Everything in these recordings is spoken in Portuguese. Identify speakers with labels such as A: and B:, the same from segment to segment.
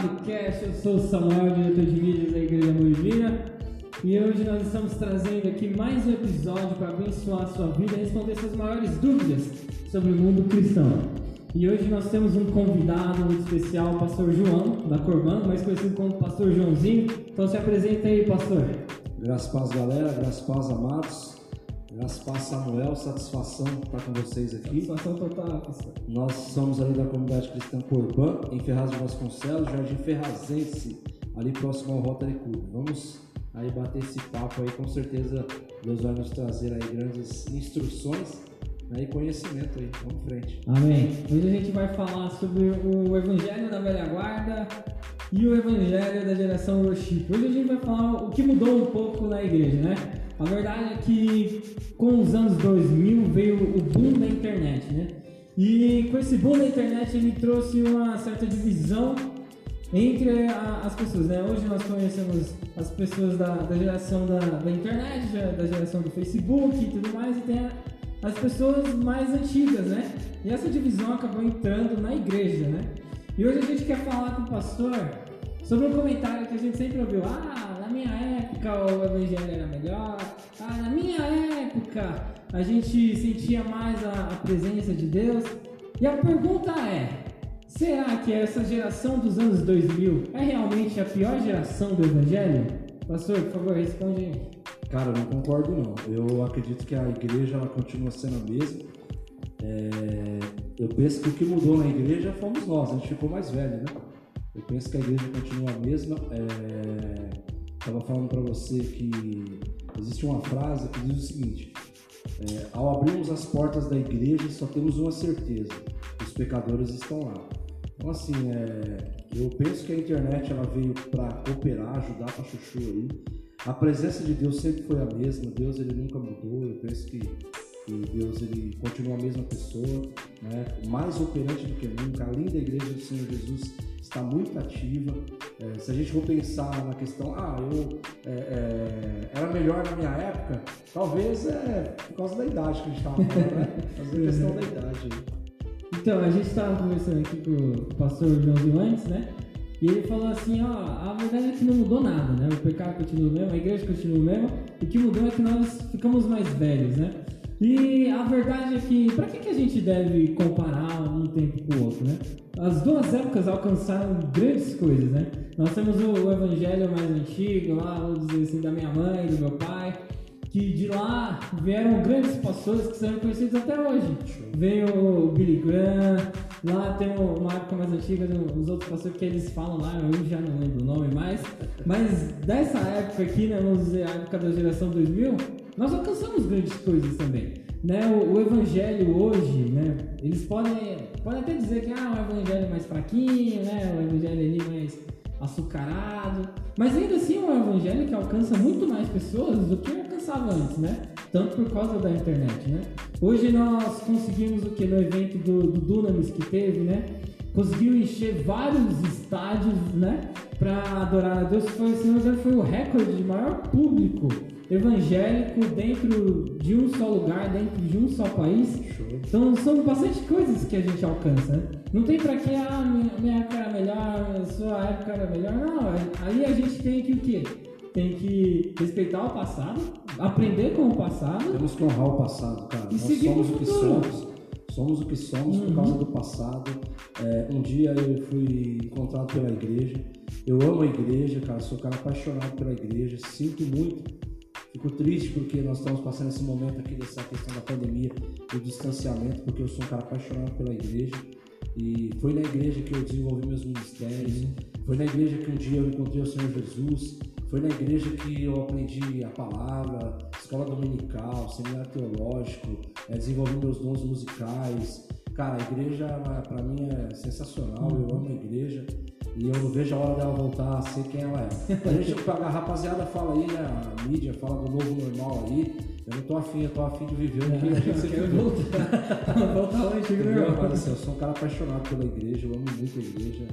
A: Chamado Cast, eu sou Samuel, diretor de vídeos da Igreja Divina. E hoje nós estamos trazendo aqui mais um episódio para abençoar a sua vida e responder suas maiores dúvidas sobre o mundo cristão. E hoje nós temos um convidado muito especial, o pastor João, da Corban, mais conhecido como pastor Joãozinho. Então se apresenta aí, pastor.
B: Graças a paz, galera. Graças a paz, amados. Paz, Samuel. Satisfação estar com vocês aqui.
A: Satisfação total.
B: Nós somos ali da comunidade cristã Corban, em Ferraz de Vasconcelos, Jardim Ferrazense, ali próximo ao Rotary Club. Vamos aí bater esse papo aí, com certeza Deus vai nos trazer aí grandes instruções né, e conhecimento aí. Vamos em frente.
A: Amém. Hoje a gente vai falar sobre o Evangelho da Velha Guarda e o Evangelho da geração worship. Hoje a gente vai falar o que mudou um pouco na igreja, né? A verdade é que com os anos 2000 veio o boom da internet, né? E com esse boom da internet ele trouxe uma certa divisão entre a, as pessoas, né? Hoje nós conhecemos as pessoas da, da geração da, da, internet, da geração do Facebook e tudo mais, e tem a, as pessoas mais antigas, né? E essa divisão acabou entrando na igreja, né? E hoje a gente quer falar com o pastor sobre um comentário que a gente sempre ouviu. Ah, minha época o evangelho era melhor. Ah, na minha época a gente sentia mais a, a presença de Deus. E a pergunta é: será que essa geração dos anos 2000 é realmente a pior geração do evangelho? Pastor, por favor, responde aí.
B: Cara, eu não concordo não. Eu acredito que a igreja ela continua sendo a mesma. É, eu penso que o que mudou na igreja fomos nós, a gente ficou mais velho, né? Eu penso que a igreja continua a mesma. Estava falando para você que existe uma frase que diz o seguinte: é, ao abrirmos as portas da igreja, só temos uma certeza: os pecadores estão lá. Então, assim, é, eu penso que a internet ela veio para cooperar, ajudar para chuchu aí. A presença de Deus sempre foi a mesma. Deus ele nunca mudou. Eu penso que Deus ele continua a mesma pessoa, né? mais operante do que nunca. A linda igreja do Senhor Jesus está muito ativa. É, se a gente for pensar na questão, ah, eu é, é, era melhor na minha época, talvez é por causa da idade que a gente estava falando, né? Mas é questão da idade.
A: Então, a gente estava conversando aqui com o pastor Joãozinho antes, né? E ele falou assim, ó, a verdade é que não mudou nada, né? O pecado continua o mesmo, a igreja continua o mesmo, o que mudou é que nós ficamos mais velhos, né? E a verdade é que, para que, que a gente deve comparar um tempo com o outro, né? As duas épocas alcançaram grandes coisas, né? Nós temos o, evangelho mais antigo, lá, vamos dizer assim, da minha mãe, do meu pai, que de lá vieram grandes pastores que são conhecidos até hoje. Veio o Billy Graham, lá tem uma época mais antiga, os outros pastores que eles falam lá, eu já não lembro o nome mais, mas dessa época aqui, né, vamos dizer, a época da geração 2000, nós alcançamos grandes coisas também. Né, o, o, evangelho hoje, né, eles podem, podem até dizer que ah, o evangelho mais fraquinho, né, o evangelho ali mais açucarado, mas ainda assim é um evangelho que alcança muito mais pessoas do que alcançava antes, né? Tanto por causa da internet, né? Hoje nós conseguimos o que no evento do, do Dunamis que teve, né? Conseguiu encher vários estádios, né? Para adorar a Deus. Foi, se foi o recorde de maior público evangélico dentro de um só lugar, dentro de um só país. Então são bastante coisas que a gente alcança, né? Não tem pra que, ah, minha, minha época era melhor, a sua época era melhor. Não, aí a gente tem que o quê? Tem que respeitar o passado, aprender com o passado.
B: Temos que honrar o passado, cara.
A: E Nós
B: somos
A: o
B: que somos. Somos o que somos uhum. por causa do passado. É, um dia eu fui encontrado pela igreja. Eu amo a igreja, cara. Sou um cara apaixonado pela igreja. Sinto muito Fico triste porque nós estamos passando esse momento aqui dessa questão da pandemia, do distanciamento, porque eu sou um cara apaixonado pela igreja. E foi na igreja que eu desenvolvi meus ministérios. Foi na igreja que um dia eu encontrei o Senhor Jesus. Foi na igreja que eu aprendi a palavra, escola dominical, seminário teológico, é, desenvolvi meus dons musicais. Cara, a igreja para mim é sensacional. Eu amo a igreja. E eu não vejo a hora dela voltar a ser quem ela é. A gente, a rapaziada fala aí, né? A mídia fala do novo normal aí. Eu não tô afim, eu tô afim de viver o que a gente
A: quer voltar. voltar ao antigo normal.
B: Mas assim, eu sou um cara apaixonado pela igreja, eu amo muito a igreja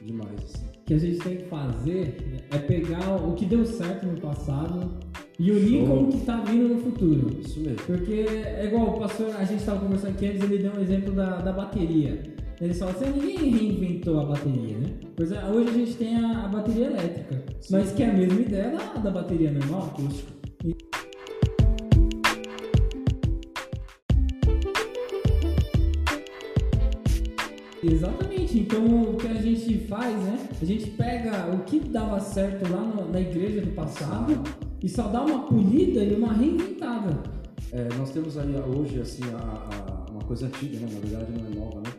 B: demais. Assim.
A: O que a gente tem que fazer é pegar o que deu certo no passado e unir Show. com o que está vindo no futuro.
B: Isso mesmo.
A: Porque é igual o pastor, a gente estava conversando aqui antes, ele deu um exemplo da, da bateria. Eles falam assim, ninguém reinventou a bateria, né? Pois é, hoje a gente tem a, a bateria elétrica,
B: Sim.
A: mas que é a mesma ideia da, da bateria normal.
B: Acústico.
A: Exatamente, então o que a gente faz, né? A gente pega o que dava certo lá no- na igreja do passado e só dá uma polida e uma reinventada.
B: É, nós temos aí hoje assim a- a- uma coisa antiga, né? na verdade não é nova, né?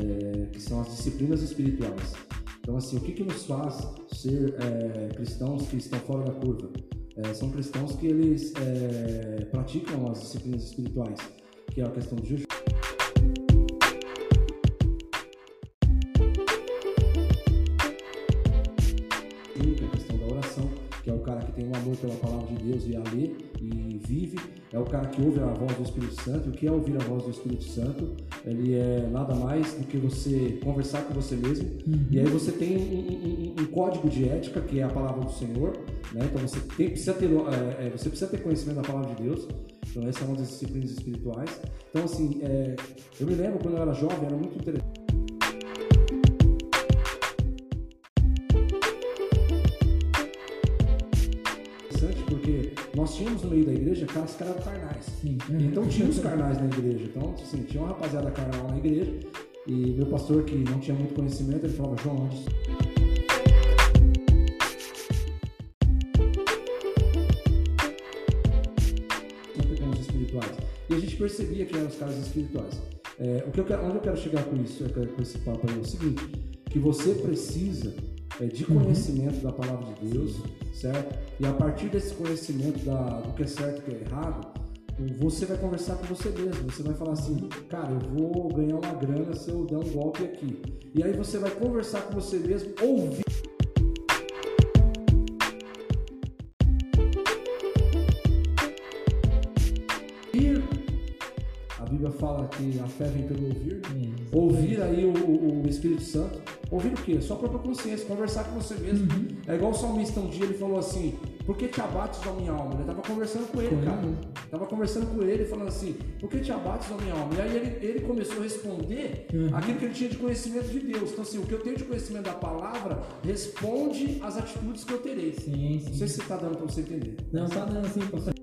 B: É, que são as disciplinas espirituais. Então assim, o que, que nos faz ser é, cristãos que estão fora da curva? É, são cristãos que eles é, praticam as disciplinas espirituais, que é a questão do jejum. Que ouve a voz do Espírito Santo. O que é ouvir a voz do Espírito Santo? Ele é nada mais do que você conversar com você mesmo. E aí você tem um, um- um- código de ética, que é a palavra do Senhor. Né? Então você, tem, precisa ter, é, é, você precisa ter conhecimento da palavra de Deus. Então essa é uma das disciplinas espirituais. Então assim, é, eu me lembro quando eu era jovem, era muito interessante tínhamos no meio da igreja caras que eram carnais.
A: Sim.
B: Então tinha os carnais na igreja. Então, assim, tinha uma rapaziada carnal na igreja e meu pastor, que não tinha muito conhecimento, ele falava, João, antes. Sempre com os espirituais. E a gente percebia que eram os caras espirituais. É, o que eu quero, onde eu quero chegar com isso, eu quero- com esse papo aí, é o seguinte, que você precisa é, de conhecimento da palavra de Deus, certo? E a partir desse conhecimento da, do que é certo e o que é errado, você vai conversar com você mesmo. Você vai falar assim, cara, eu vou ganhar uma grana se eu der um golpe aqui. E aí você vai conversar com você mesmo, ouvir. Ouvir. A Bíblia fala que a fé vem pelo ouvir.
A: É,
B: Ouvir aí o- o Espírito Santo. Ouvir o quê? Sua própria consciência, conversar com você mesmo. É igual o salmista um dia ele falou assim: Por que te abates, ó minha alma? Ele tava conversando com ele, cara. Tava conversando com ele, falando assim: Por que te abates, ó minha alma? E aí ele, ele começou a responder
A: Uhum.
B: aquilo que ele tinha de conhecimento de Deus. Então, assim, o que eu tenho de conhecimento da palavra responde às atitudes que eu terei.
A: Sim,
B: Não
A: sim.
B: sei se tá dando pra você entender.
A: Não, tá dando assim, pastor.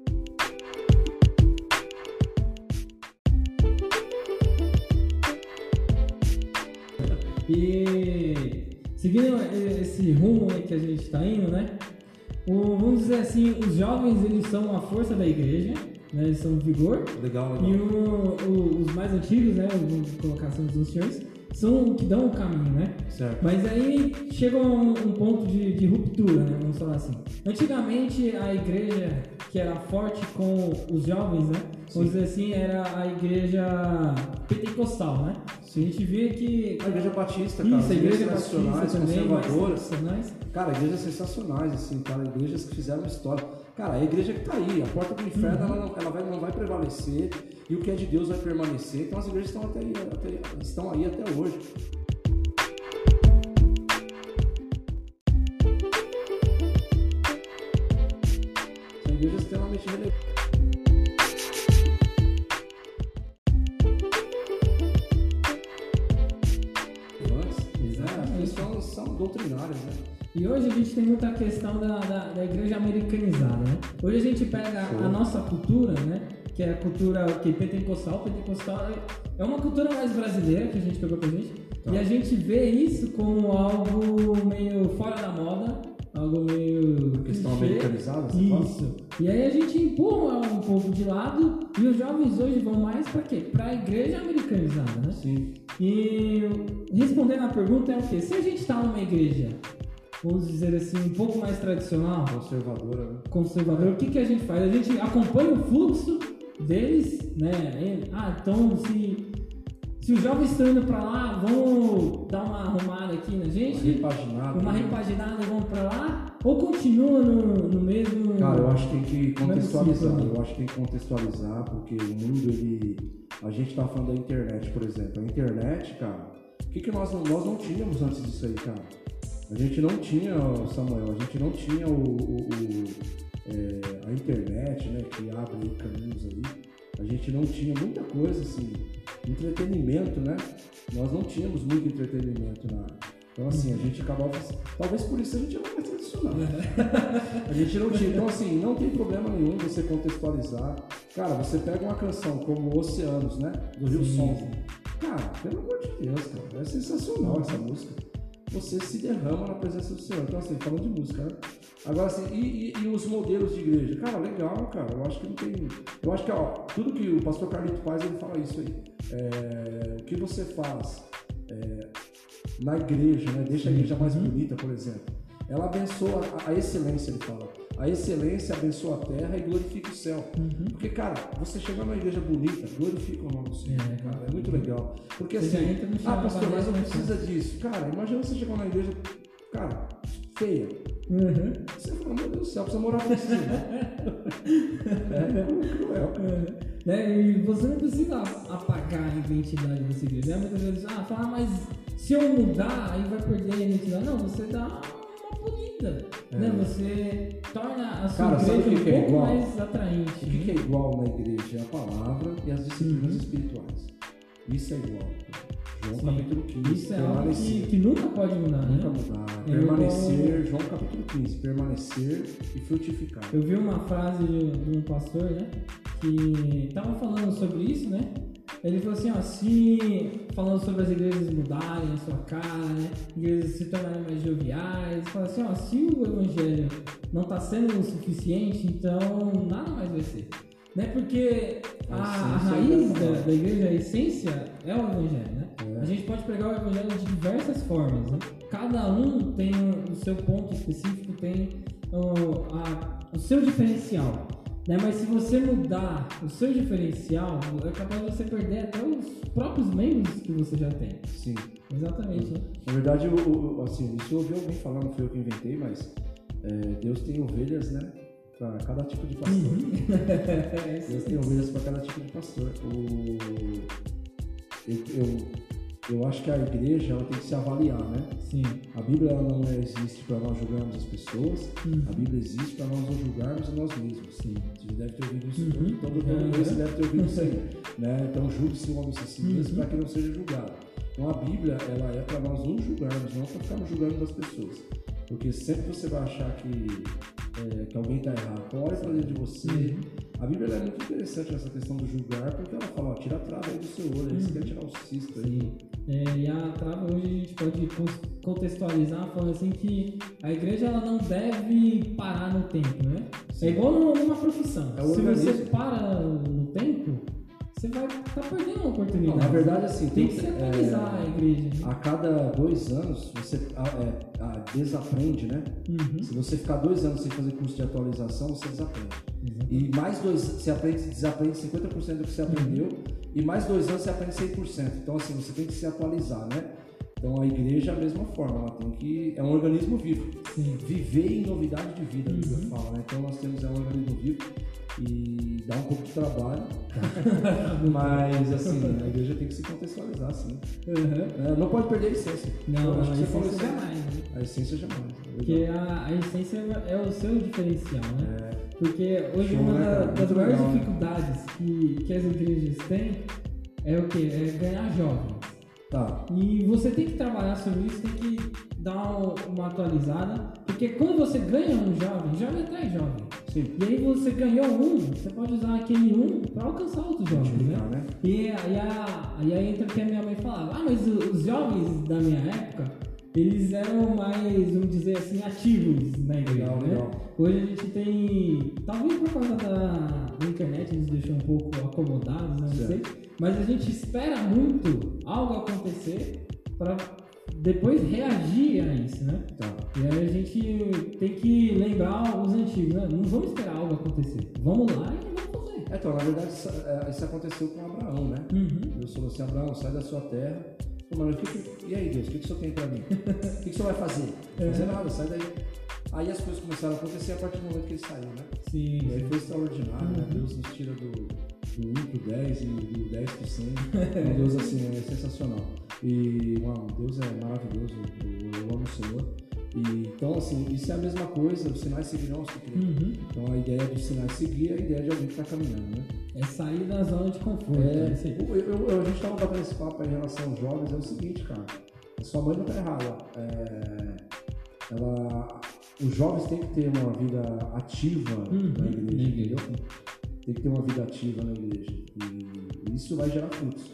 A: E seguindo esse rumo aí que a gente está indo, né? O- vamos dizer assim, os jovens eles são a força da igreja, né? Eles são o vigor.
B: Legal,
A: E
B: legal.
A: o- o- os mais antigos, né? Vamos colocar assim os anciões, são que dão o caminho, né?
B: Certo.
A: Mas aí chega um, um ponto de, de ruptura, né? Vamos falar assim. Antigamente a igreja que era forte com os jovens, né? Vamos dizer assim, era a igreja pentecostal, né? A gente via que.
B: A igreja batista, cara.
A: Isso, a igreja batista também,
B: conservadoras. Cara, igrejas sensacionais, assim, cara, igrejas que fizeram história. Cara, a igreja que tá aí, a porta do inferno, ela, não, ela vai, não vai prevalecer e o que é de Deus vai permanecer. Então as igrejas estão, até aí, até- estão aí até hoje.
A: Hoje a gente tem muita questão da, da, da igreja americanizada, né? Hoje a gente pega
B: Show.
A: a nossa cultura, né? Que é a cultura que pentecostal. Pentecostal é- é uma cultura mais brasileira que a gente pegou pra gente.
B: Tá.
A: E a gente vê isso como algo meio fora da moda, algo meio.
B: Questão americanizada, você fala?
A: Isso. E aí a gente empurra um pouco de lado e os jovens hoje vão mais pra quê? Pra igreja americanizada, né?
B: Sim.
A: E respondendo a pergunta é o quê? Se a gente está numa igreja, vamos dizer assim, um pouco mais tradicional,
B: Conservadora, né?
A: conservador, o que, que a gente faz? A gente acompanha o fluxo deles, né? Ah, então se, se os jovens estão indo para lá, vamos dar uma arrumada aqui na gente,
B: Repaginado.
A: uma
B: né?
A: repaginada vamos para lá, ou continua no, no mesmo.
B: Cara, eu acho que tem que contextualizar.
A: Não é possível,
B: Eu acho que tem que contextualizar, porque o mundo, ele. A gente tá falando da internet, por exemplo. A internet, cara, o que, que nós, nós não tínhamos antes disso aí, cara? A gente não tinha, Samuel, a gente não tinha o, o- o, é, a internet, né, que abre caminhos aí. a gente não tinha muita coisa assim, entretenimento, né? Nós não tínhamos muito entretenimento na então, assim, a gente acabava. Talvez por isso a gente era mais tradicional. a gente não tinha. Então, assim, não tem problema nenhum você contextualizar. Cara, você pega uma canção como Oceanos, né? Do Rio Som. Cara, pelo amor de Deus, cara. É sensacional essa música. Você se derrama na presença do Senhor. Então, assim, falando de música, né? Agora, assim, e, e, e, os modelos de igreja? Cara, legal, cara. Eu acho que não tem. Eu acho que, ó, tudo que o pastor Carlito faz, ele fala isso aí. É, o que você faz. É, na igreja, né? deixa a igreja mais bonita, por exemplo. Ela abençoa a, excelência, ele fala. A excelência abençoa a terra e glorifica o céu. Uhum. Porque, cara, você chegar numa igreja bonita, glorifica o nome do Senhor, é, cara. É muito legal. Porque você assim, ah, pastor, mas não precisa disso. Cara, imagina você chegar numa igreja, cara, feia. Uhum. Você fala, meu Deus do céu, precisa morar você.
A: é cruel. Uhum. Né? E você não precisa apagar a identidade dessa igreja. Né? Muitas vezes, ah, fala, mas se eu mudar, aí vai perder a identidade. Não, você dá uma polida. É. Né? Você torna a sua
B: Cara,
A: igreja um
B: é
A: pouco mais atraente.
B: O que,
A: né?
B: é igual na igreja? É a palavra e as disciplinas uhum. espirituais. Isso é igual. João Sim. capítulo 15.
A: Isso é algo que, que, nunca pode mudar,
B: né? Nunca mudar. É permanecer, João capítulo 15, permanecer e frutificar.
A: Eu vi uma frase de, de um pastor, né? Que estava falando sobre isso, né? Ele falou assim, ó, se falando sobre as igrejas mudarem a sua cara, né? Igrejas se tornarem mais joviais, falou assim, ó, se o evangelho não está sendo o suficiente, então nada mais vai ser. Né? Porque a, a raiz da, da, igreja, a essência é o evangelho, né? É. A gente pode pregar o evangelho de diversas formas, né? Cada um tem o seu ponto específico, tem o, a, o seu diferencial. Né? Mas se você mudar o seu diferencial, é capaz de você perder até os próprios membros que você já tem.
B: Sim.
A: Exatamente. Né?
B: Na verdade, eu, assim, isso eu ouvi alguém falar, não foi eu que inventei, mas é, Deus tem ovelhas, né? Para cada tipo de pastor. Uhum. Deus tem ovelhas para cada tipo de pastor. O, eu, eu eu acho que a igreja ela tem que se avaliar, né?
A: Sim.
B: A Bíblia ela não existe para nós julgarmos as pessoas, uhum. a Bíblia existe para nós nos julgarmos a nós mesmos.
A: Sim.
B: Você deve ter ouvido isso, uhum. todo mundo uhum. deve ter ouvido isso aí. né? Então julgue-se o homem a si mesmo para que não seja julgado. Então a Bíblia ela é para nós nos julgarmos, não para ficarmos julgando as pessoas. Porque sempre você vai achar que, é, que alguém está errado. Então olha para dentro de você. Uhum. A Bíblia é muito interessante nessa questão do julgar, porque ela fala, ó, tira a trava aí do seu olho, aí você quer tirar o cisto aí.
A: É, e a trava hoje a gente pode contextualizar falando assim que a igreja ela não deve parar no tempo, né? Sim. É igual numa profissão. É Se você para no tempo, você vai estar tá perdendo uma oportunidade. Não,
B: na verdade, assim,
A: tem, tem que se atualizar é, a igreja. Né?
B: A cada dois anos, você é, a, desaprende, né? Uhum. Se você ficar dois anos sem fazer curso de atualização, você desaprende. Uhum. E mais dois, você aprende, desaprende 50% do que você aprendeu, uhum. e mais dois anos você aprende 100%. Então, assim, você tem que se atualizar, né? Então a igreja é a mesma forma, ela tem que. É um organismo vivo.
A: Sim.
B: Viver em novidade de vida, uhum. a Bíblia fala, né? Então nós temos é um organismo vivo e dá um pouco de trabalho, mas assim, a igreja tem que se contextualizar, assim. Uhum. É, não pode perder a essência.
A: Não, não a essência jamais. Né?
B: A essência jamais.
A: Porque a, a essência é o seu diferencial, né? É. Porque hoje Show, uma né, das maiores né? dificuldades que, que as igrejas têm é o que? É ganhar jovens.
B: Tá.
A: E você tem que trabalhar sobre isso, tem que dar uma atualizada, porque quando você ganha um jovem, jovem atrai jovem.
B: Sim.
A: E aí você ganhou um, você pode usar aquele um para alcançar outros jovens, né? né? E, e, a, e aí entra o que a minha mãe falava, ah, mas os jovens da minha época, eles eram mais, vamos dizer assim, ativos na igreja, legal, né? Legal. Hoje a gente tem, talvez por causa da, da internet, nos deixou um pouco acomodados, né? não sei, mas a gente espera muito algo acontecer para depois reagir a isso, né?
B: Tá.
A: E aí a gente tem que lembrar os antigos, né? Não vamos esperar algo acontecer. Vamos lá e vamos fazer.
B: É, então, na verdade, isso, é, isso aconteceu com Abraão, né?
A: Uhum.
B: Deus falou assim, Abraão, sai da sua terra. Pô, mas que que, e aí, Deus, o que, que o senhor tem pra mim? O que, que o senhor vai fazer? Não fazer nada, sai daí. Aí as coisas começaram a acontecer a partir do momento que ele saiu, né?
A: Sim.
B: E aí foi extraordinário, né? Deus nos tira do, do 1 pro 10 e do 10 pro 100. um Deus assim, é sensacional. E uau, Deus é maravilhoso, eu, eu amo o Senhor. E, então, assim, isso é a mesma coisa, os sinais seguirão os que.
A: Uhum.
B: Então, a ideia dos sinais seguir é a ideia de alguém que está caminhando, né?
A: É sair da zona de conforto.
B: É,
A: É,
B: eu, eu- a gente estava batendo esse papo em relação aos jovens, é o seguinte, cara. A sua mãe não está errada. É, ela, os jovens têm que ter uma vida ativa
A: Uhum.
B: na igreja,
A: Na igreja.
B: entendeu? Tem que ter uma vida ativa na igreja. E isso vai gerar frutos.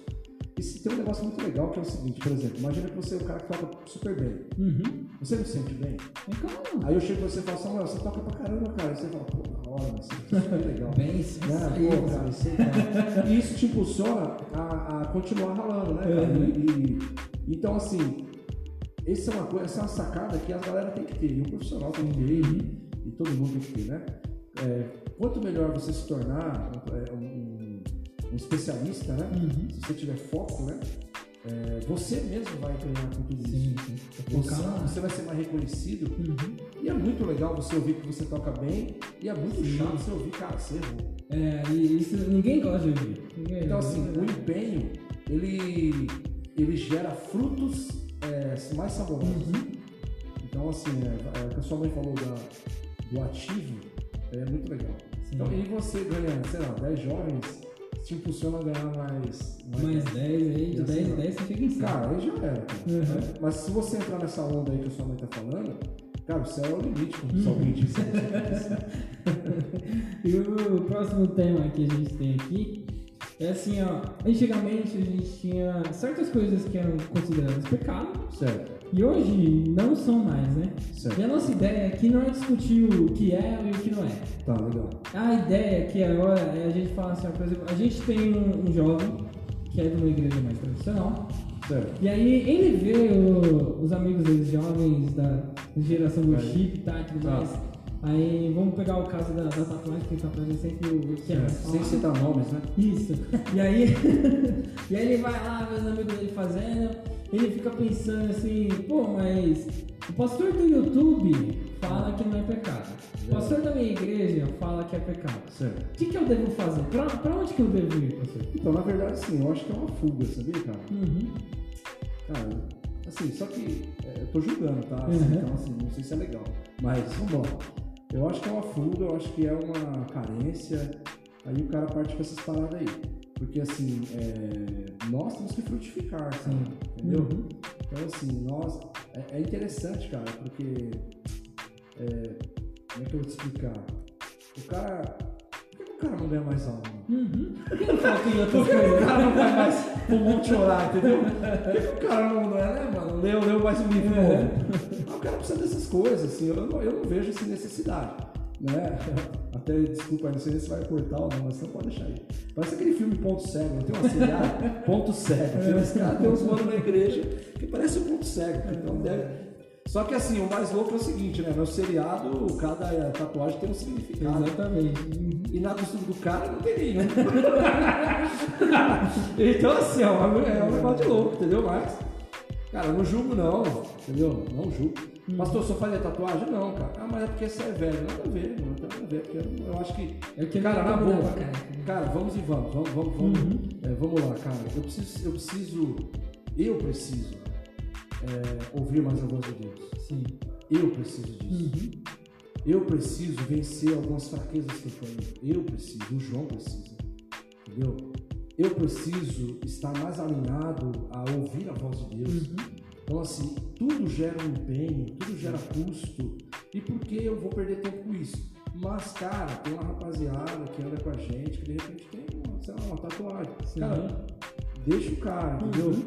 B: Tem um negócio muito legal que é o seguinte, por exemplo, imagina que você é um cara que toca super bem.
A: Uhum.
B: Você não se sente bem?
A: É.
B: Aí eu chego pra você e falo, Samuel, você toca pra caramba, cara. Aí você fala, pô, da hora, mas isso é super legal.
A: Bem,
B: Né?
A: aí,
B: Pô, cara, aí, cara. E isso te impulsiona a, a continuar ralando, né, cara?
A: Uhum.
B: E, e- então, assim, essa é uma coisa, essa é uma sacada que a galera tem que ter, e o profissional tem que ter, e, e todo mundo tem que ter, né? É, quanto melhor você se tornar um, um- especialista, né?
A: Uhum.
B: Se você tiver foco, né? É, você mesmo vai ganhar com tudo isso.
A: Sim, sim.
B: Você, você vai ser mais reconhecido
A: Uhum.
B: e é muito legal você ouvir que você toca bem e é muito
A: Sim.
B: chato você ouvir, cara, você errou.
A: É, e isso ninguém gosta de ouvir. Ninguém
B: Então, assim, o empenho, ele, ele gera frutos é, mais saborosos.
A: Uhum.
B: Então, assim, é, é, o que a sua mãe falou da, do ativo é muito legal.
A: Sim.
B: Então, e você ganha, sei lá, 10 jovens, te impulsiona a ganhar mais...
A: Mais 10 aí, de
B: E assim,
A: 10 em
B: ó.
A: 10 você fica em cima.
B: Cara, aí já era.
A: Uhum.
B: né? Mas se você entrar nessa onda aí que a sua mãe tá falando, cara, o céu é o limite, como se
A: Uhum.
B: alguém dissesse.
A: E o próximo tema que a gente tem aqui é assim, ó. Antigamente a gente tinha certas coisas que eram consideradas pecado
B: certo,
A: e hoje não são mais, né?
B: certo.
A: E a nossa ideia aqui não é discutir o que é e o que não é.
B: Tá, legal.
A: A ideia aqui agora é a gente falar assim, ó, por exemplo, a gente tem um, um jovem que é de uma igreja mais tradicional
B: Certo.
A: e aí ele vê o- os amigos deles jovens da geração do chip tá, e tudo
B: Ah.
A: mais. Aí vamos pegar o caso da, da tatuagem, que tatuagem é sempre o que é
B: Sem citar nomes, né?
A: Isso. E aí, e aí ele vai lá, vê os amigos dele fazendo, ele fica pensando assim, pô, mas o pastor do YouTube fala que não é pecado. O pastor da minha igreja fala que é pecado.
B: Certo.
A: O que, que eu devo fazer? Pra, pra onde que eu devo ir, pastor?
B: Então, na verdade, sim, eu acho que é uma fuga, sabia, cara?
A: Uhum.
B: Cara, assim, só que é, eu tô julgando, tá? Assim,
A: Uhum.
B: Então, assim, não sei se é legal. Mas, vamos lá. Eu acho que é uma fuga, eu acho que é uma carência. Aí o cara parte com essas paradas aí. Porque, assim, é, nós temos que frutificar, sabe? Entendeu?
A: Uhum.
B: Então, assim, nós. É, é interessante, cara, porque. é, como é que eu vou te explicar? O cara. Por que o cara não ganha mais alma?
A: Uhum. Por que não em outras
B: o cara não vai mais pro monte orar, entendeu? Por que, que o cara não, não é, né, mano? Leu, leu mais um livro novo. O cara precisa dessas coisas, assim, eu não, eu não vejo essa necessidade. Né? Até, desculpa, não sei se vai cortar ou não, mas não pode deixar aí. Parece aquele filme Ponto Cego, não tem uma seriada? Ponto Cego. Tem Esse cara tem uns mano na igreja que parece um ponto cego. Então deve... Só que assim, o mais louco é o seguinte, né? No seriado, cada tatuagem tem um significado.
A: Exatamente.
B: E na costura do cara não tem nenhum. então, assim, ó, é um negócio de louco, entendeu? Mas, cara, eu não julgo, não, entendeu? Não julgo. Pastor, só fazer tatuagem? Não, cara. Ah, mas é porque você é velho. Nada a ver, não nada a ver. Porque eu, eu acho que.
A: É que
B: cara, na
A: dá
B: boa.
A: cara.
B: Cara, vamos e vamos. Vamos, vamos, vamos.
A: Uhum.
B: É, vamos lá, cara. Eu preciso. Eu preciso. Eu preciso é, ouvir mais a voz de Deus.
A: Sim.
B: Eu preciso disso.
A: Uhum.
B: Eu preciso vencer algumas fraquezas que eu tenho. Eu preciso, o João precisa. Entendeu? Eu preciso estar mais alinhado a ouvir a voz de Deus.
A: Uhum.
B: Então, assim, tudo gera um empenho, tudo gera custo. E por que eu vou perder tempo com isso? Mas, cara, tem uma rapaziada que anda com a gente que de repente tem uma, sei lá, uma tatuagem.
A: Sim.
B: Cara, deixa o cara, entendeu?
A: Uhum.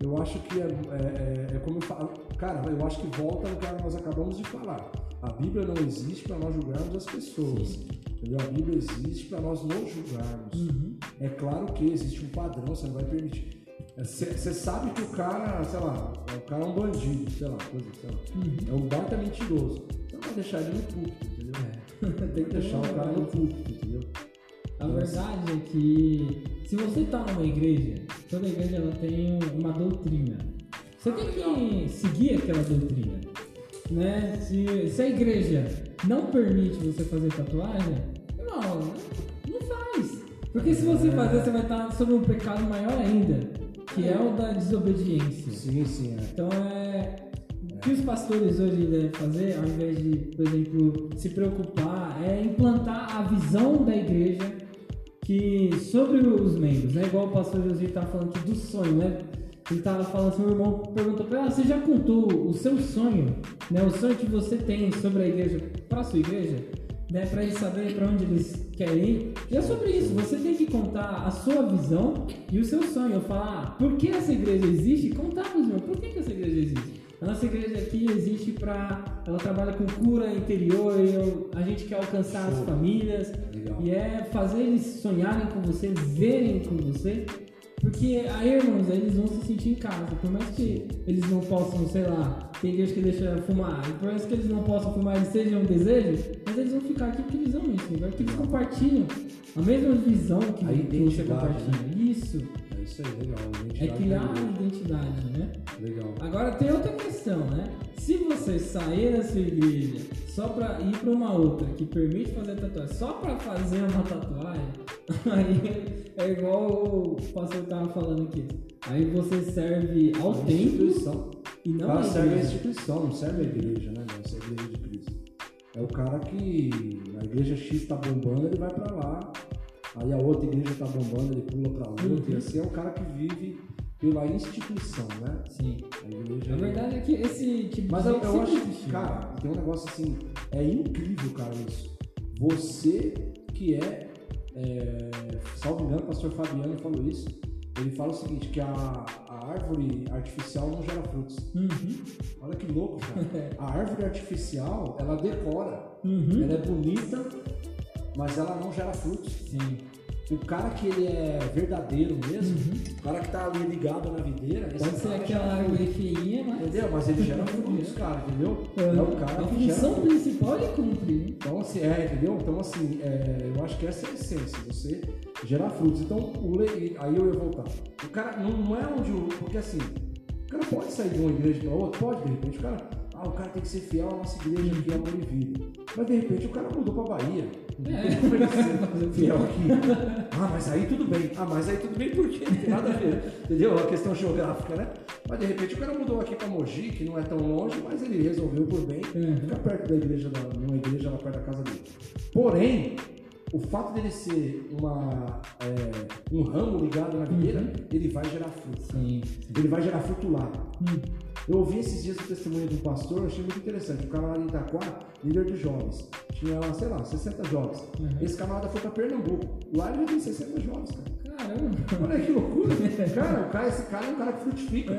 B: Eu acho que é, é, é- é como eu falo. Cara, eu acho que volta no que nós acabamos de falar. A Bíblia não existe para nós julgarmos as pessoas. Entendeu? A Bíblia existe para nós nos julgarmos.
A: Uhum.
B: É claro que existe um padrão, você não vai permitir. Você sabe que o cara, sei lá, o cara é um bandido, sei lá, coisa, sei lá.
A: Uhum.
B: É um baita mentiroso. Então vai deixar ele no púlpito, entendeu? Tem que deixar o cara no púlpito, entendeu?
A: A verdade é que se você está numa igreja, toda igreja ela tem uma doutrina. Você tem que seguir aquela doutrina. Né? Se, se a igreja não permite você fazer tatuagem, não, não faz. Porque se você fazer, você vai estar sobre um pecado maior ainda, que é o da desobediência.
B: Sim, sim, é.
A: Então é. O que os pastores hoje devem fazer, ao invés de, por exemplo, se preocupar, é implantar a visão da igreja que sobre os membros, né? Igual o pastor José estava falando aqui do sonho, né? Ele estava falando assim, meu irmão perguntou para ela, você já contou o seu sonho, né? O sonho que você tem sobre a igreja, para a sua igreja, né? Para eles saberem para onde eles querem ir. E é sobre isso, você tem que contar a sua visão e o seu sonho. Falar, ah, por que essa igreja existe? Contar para os meus, por que, que essa igreja existe? A nossa igreja aqui existe para. Ela trabalha com cura interior, eu, a gente quer alcançar as famílias. Legal. E é fazer eles sonharem com você, verem com você. Porque aí, irmãos, eles vão se sentir em casa. Por mais que eles não possam, sei lá, tem igreja que deixa fumar, por mais que eles não possam fumar e seja um desejo, mas eles vão ficar aqui porque eles amam isso, porque eles compartilham a mesma visão que, que você compartilha. Né? Isso
B: isso aí, legal.
A: É criar uma identidade, né?
B: Legal.
A: Agora tem outra questão, né? Se você sair da sua igreja só pra ir pra uma outra que permite fazer tatuagem, só pra fazer uma tatuagem, aí é igual o pastor tava falando aqui. Aí você serve ao templo
B: e não a serve a instituição, não serve a igreja, né? Não serve a igreja de Cristo. É o cara que a igreja X tá bombando, ele vai pra lá aí a outra igreja está bombando, ele pula para outra, uhum. e assim é o cara que vive pela instituição, né?
A: Sim. A igreja. A verdade é que esse tipo
B: Mas de eu, eu acho que, cara, tem um negócio assim, é incrível, cara, isso. Você que é, é salvo engano, o pastor Fabiano falou isso. Ele fala o seguinte, que a, a árvore artificial não gera frutos.
A: Uhum.
B: Olha que louco, cara. a árvore artificial, ela decora. Uhum. Ela é bonita, mas ela não gera frutos.
A: Sim.
B: O cara que ele é verdadeiro mesmo, uhum. o cara que tá ali ligado na videira,
A: pode ser aquela árvore feinha, mas.
B: Entendeu? Mas ele gera frutos, cara, entendeu? É, é o cara
A: a
B: que
A: função gera principal é cumprir.
B: Então, assim, é, entendeu? Então, assim, é, eu acho que essa é a essência, você gerar frutos. Então, o le... aí eu ia voltar. O cara não, não é onde o. Porque assim, o cara pode sair de uma igreja para outra, pode, de repente, o cara ah, o cara tem que ser fiel à nossa igreja aqui, Amor e Vida. Mas de repente o cara mudou pra Bahia. É. fiel aqui. Ah, mas aí tudo bem. Ah, mas aí tudo bem porque não tem nada a ver. Entendeu? A questão geográfica, né? Mas de repente o cara mudou aqui pra Mogi, que não é tão longe, mas ele resolveu por bem uhum. ficar perto da igreja, da, numa igreja lá perto da casa dele. Porém, o fato dele ser uma, é, um ramo ligado na videira, uhum. ele vai gerar fruto.
A: Sim,
B: Ele vai gerar fruto lá. Uhum. Eu ouvi esses dias o testemunho de um pastor, achei muito interessante. O camarada em Itaquá, líder de jovens. Tinha lá, sei lá, 60 jovens. Uhum. Esse camarada foi para Pernambuco. Lá ele já tem 60 jovens, cara.
A: Caramba!
B: Olha que loucura. cara, o cara, esse cara é um cara que frutifica.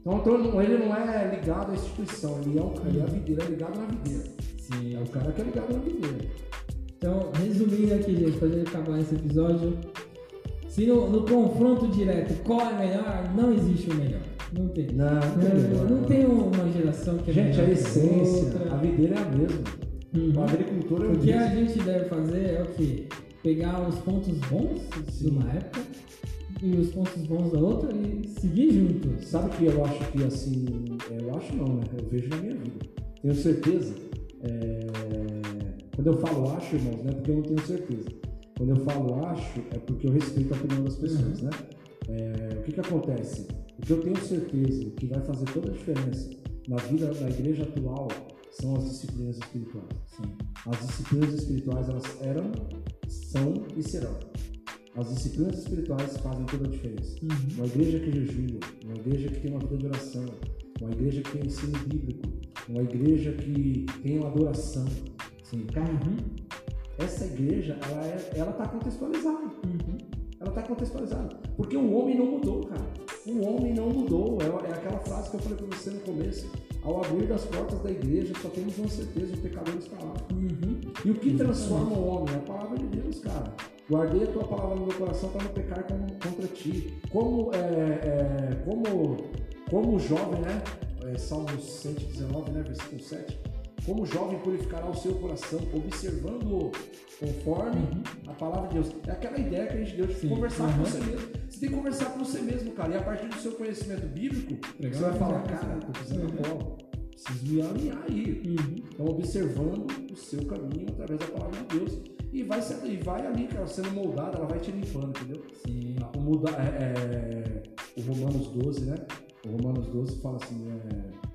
B: Então, então, ele não é ligado à instituição, ele é, um, ele é, videira, é ligado na videira.
A: Sim.
B: É o cara que é ligado na videira.
A: Então, resumindo aqui, gente, para gente acabar esse episódio, se no, no, confronto direto qual é melhor, não existe o melhor. Não tem.
B: Não, não, tem, melhor,
A: não, não tem uma geração que é
B: Gente,
A: melhor
B: a essência, a videira é a mesma. Uhum. O agricultor é o
A: O que a gente deve fazer é o quê? Pegar os pontos bons Sim. de uma época e os pontos bons da outra e seguir junto.
B: Sabe que eu acho que assim, eu acho não, né? Eu vejo na minha vida. Tenho certeza. É quando eu falo acho, irmãos, não é porque eu não tenho certeza. Quando eu falo acho, é porque eu respeito a opinião das pessoas, uhum. né? É, o que que acontece? O que eu tenho certeza que vai fazer toda a diferença na vida da igreja atual são as disciplinas espirituais.
A: Sim.
B: As disciplinas espirituais, elas eram, são e serão. As disciplinas espirituais fazem toda a diferença.
A: Uhum.
B: Uma igreja que jejua, uma igreja que tem uma vida de oração, uma igreja que tem ensino bíblico, uma igreja que tem uma adoração, Sim. Uhum. Essa igreja, ela é, ela está contextualizada.
A: Uhum.
B: Ela está contextualizada. Porque o homem não mudou, cara. O homem não mudou. É, é aquela frase que eu falei para você no começo. Ao abrir das portas da igreja, só temos uma certeza: o pecador está lá.
A: Uhum.
B: E o que transforma o homem? É a palavra de Deus, cara. Guardei a tua palavra no meu coração para não pecar contra ti. Como, é, é, como, como jovem, né? É, Salmos 119, né? versículo 7 como jovem purificará o seu coração, observando conforme uhum. a palavra de Deus. É aquela ideia que a gente deu de Sim. conversar uhum. com você mesmo. Você tem que conversar com você mesmo, cara. E a partir do seu conhecimento bíblico, Legal, você vai falar, cara, eu precisando uhum. bola. Preciso me alinhar aí.
A: Uhum.
B: Então, observando o seu caminho através da palavra de Deus. E vai, ser, e vai ali, cara, sendo moldada, ela vai te limpando, entendeu?
A: Sim.
B: O, muda, é, é, o Romanos 12, né? O Romanos 12 fala assim, é,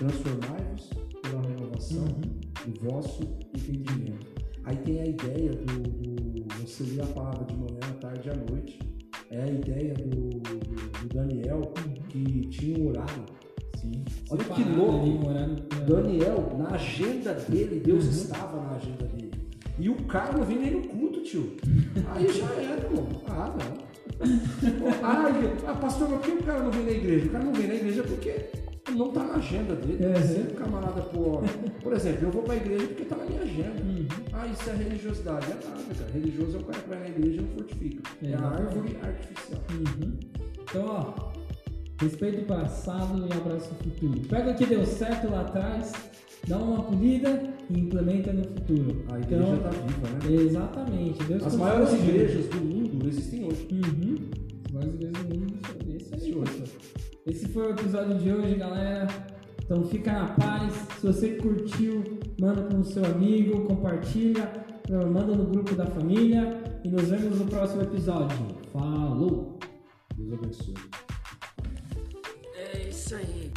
B: transformai-vos pela renovação
A: Uhum.
B: do vosso entendimento. Aí tem a ideia do, do- você ler a palavra de manhã, à tarde e à noite. É a ideia do, do- do Daniel que tinha um horário.
A: Sim.
B: Olha que louco.
A: ali, pra-
B: Daniel, na agenda dele, Deus
A: Uhum.
B: estava na agenda dele. E o cara não vinha nem no culto, tio. Aí já era, irmão. Ah, não. Ah, pastor, mas por que o cara não vem na igreja? O cara não vem na igreja porque não tá na agenda dele.
A: Uhum.
B: Se o camarada, por, por exemplo, eu vou pra igreja porque tá na minha agenda.
A: Uhum.
B: Ah, isso é religiosidade. É nada, cara. Religioso é o cara que vai na igreja e não fortifica. É a
A: Exatamente.
B: árvore artificial.
A: Uhum. Então, ó, respeito o passado e abraço o futuro. Pega o que deu certo lá atrás, dá uma polida e implementa no futuro.
B: A igreja
A: então,
B: tá viva, né?
A: Exatamente. Deus
B: As maiores igrejas do mundo existem hoje.
A: Uhum. As maiores igrejas do mundo. Esse aí,
B: Esse hoje.
A: pessoal. Esse foi o episódio de hoje, galera. Então fica na paz. Se você curtiu, manda para o seu amigo, compartilha, manda no grupo da família e nos vemos no próximo episódio. Falou!
B: Deus abençoe.
C: É isso aí.